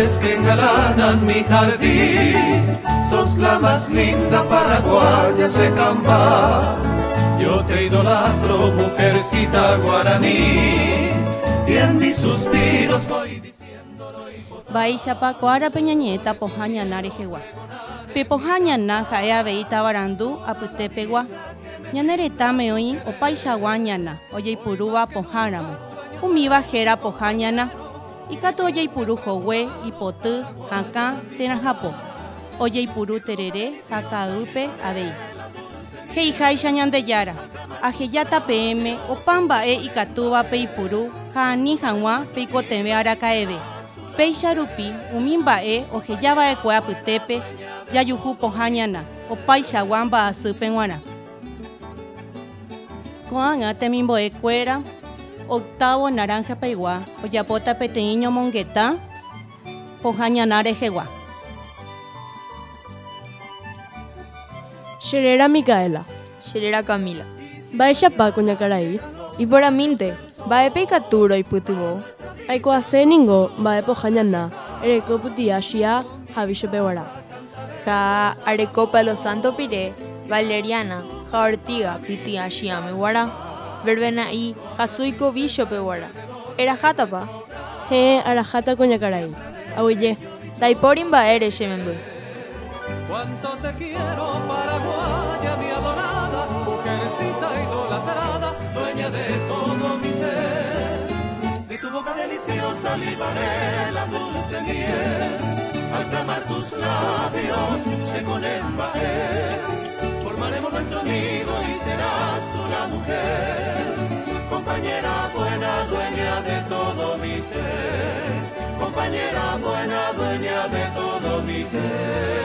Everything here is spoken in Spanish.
flores que engalanan mi jardín. Sos la más linda paraguaya secamba. Yo te idolatro, mujercita guaraní. Y en mis suspiros voy diciéndolo y Baixapa koara peñañeta pohaña narejegua. Pe pohaña na jaea veita barandu apute pegua. Ñaneretame oí opaichagua ñana ojeipurúva poháramo. Umíva héra pohañana. Ikatu ojeipuru hogue ipoty hakã térãhapo. Ojeipuru terere ha ka'ýpe avei. He'iháicha Ñandejára. Ahejáta peẽme opa mba'e ikatúva peipuru ha ani hag̃ua peikotevẽ araka'eve. Péicha rupi umi mba'e ohejava'ekue apytépe jajuhu pohãñana opaichagua mba'asýpe g̃uarã. Ko'ág̃a temimbo'ekuéra octavo naranja peigua ojapóta peteĩ ñomongetã pohãñana rehegua. Xerera Micaela. Xerera Camila. Mba'éichapa kuñakarai. Iporãmínte, mba'épe ikatúrõ oipytyvõ. Aikuaaséningo mba'e pohañana ereko putia chia havícho peguara. Ha areko Palo Santo Pire, Valeriana, ha Ortiga, Pitia Guara, Verbenaí, ha Suiko Bishop Guara. Era hatapa, He arahata kuñakarai. Aguille. Taiporin mba'ére che memby. Cuánto te quiero, Paraguaya, mi adorada, mujercita idolatrada, dueña de todo mi ser. De tu boca deliciosa libaré la dulce miel, al clamar tus labios se con Formaremos nuestro nido y serás compañera buena, dueña de todo mi ser.